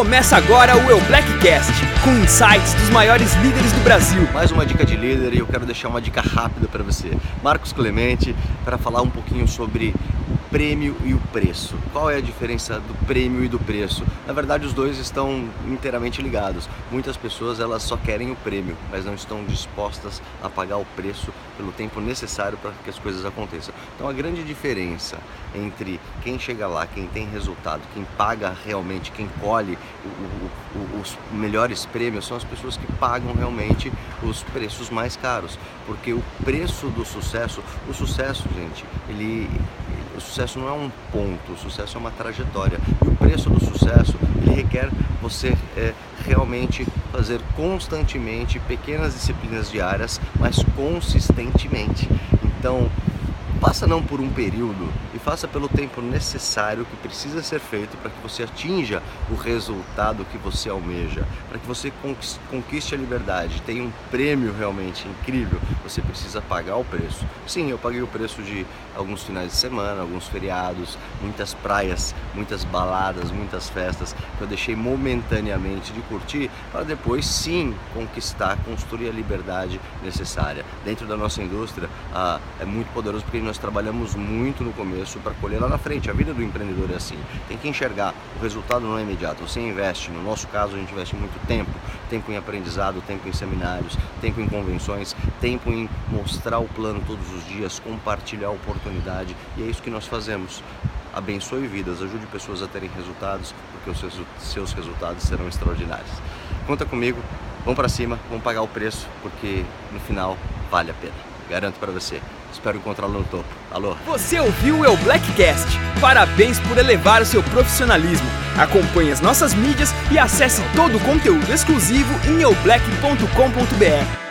Começa agora o Eu Blackcast, com insights dos maiores líderes do Brasil. Mais uma dica de líder e eu quero deixar uma dica rápida para você. Marcos Clemente, para falar um pouquinho sobre prêmio e o preço. Qual é a diferença do prêmio e do preço? Na verdade, os dois estão inteiramente ligados. Muitas pessoas elas só querem o prêmio, mas não estão dispostas a pagar o preço pelo tempo necessário para que as coisas aconteçam. Então, a grande diferença entre quem chega lá, quem tem resultado, quem paga realmente, quem colhe o, o, os melhores prêmios são as pessoas que pagam realmente os preços mais caros, porque o preço do sucesso, o sucesso, gente, ele o sucesso não é um ponto, o sucesso é uma trajetória. E o preço do sucesso, ele requer você é, realmente fazer constantemente pequenas disciplinas diárias, mas consistentemente. Então, Faça não por um período e faça pelo tempo necessário que precisa ser feito para que você atinja o resultado que você almeja, para que você conquiste a liberdade, tenha um prêmio realmente incrível. Você precisa pagar o preço. Sim, eu paguei o preço de alguns finais de semana, alguns feriados, muitas praias, muitas baladas, muitas festas que eu deixei momentaneamente de curtir para depois sim conquistar, construir a liberdade necessária. Dentro da nossa indústria ah, é muito poderoso porque nós trabalhamos muito no começo para colher lá na frente. A vida do empreendedor é assim. Tem que enxergar. O resultado não é imediato. Você investe. No nosso caso, a gente investe muito tempo. Tempo em aprendizado, tempo em seminários, tempo em convenções, tempo em mostrar o plano todos os dias, compartilhar a oportunidade. E é isso que nós fazemos abençoe vidas, ajude pessoas a terem resultados, porque os seus resultados serão extraordinários. Conta comigo, vamos para cima, vamos pagar o preço, porque no final vale a pena. Garanto para você. Espero encontrá-lo no topo. Alô? Você ouviu o El Blackcast? Parabéns por elevar o seu profissionalismo. Acompanhe as nossas mídias e acesse todo o conteúdo exclusivo em eublack.com.br.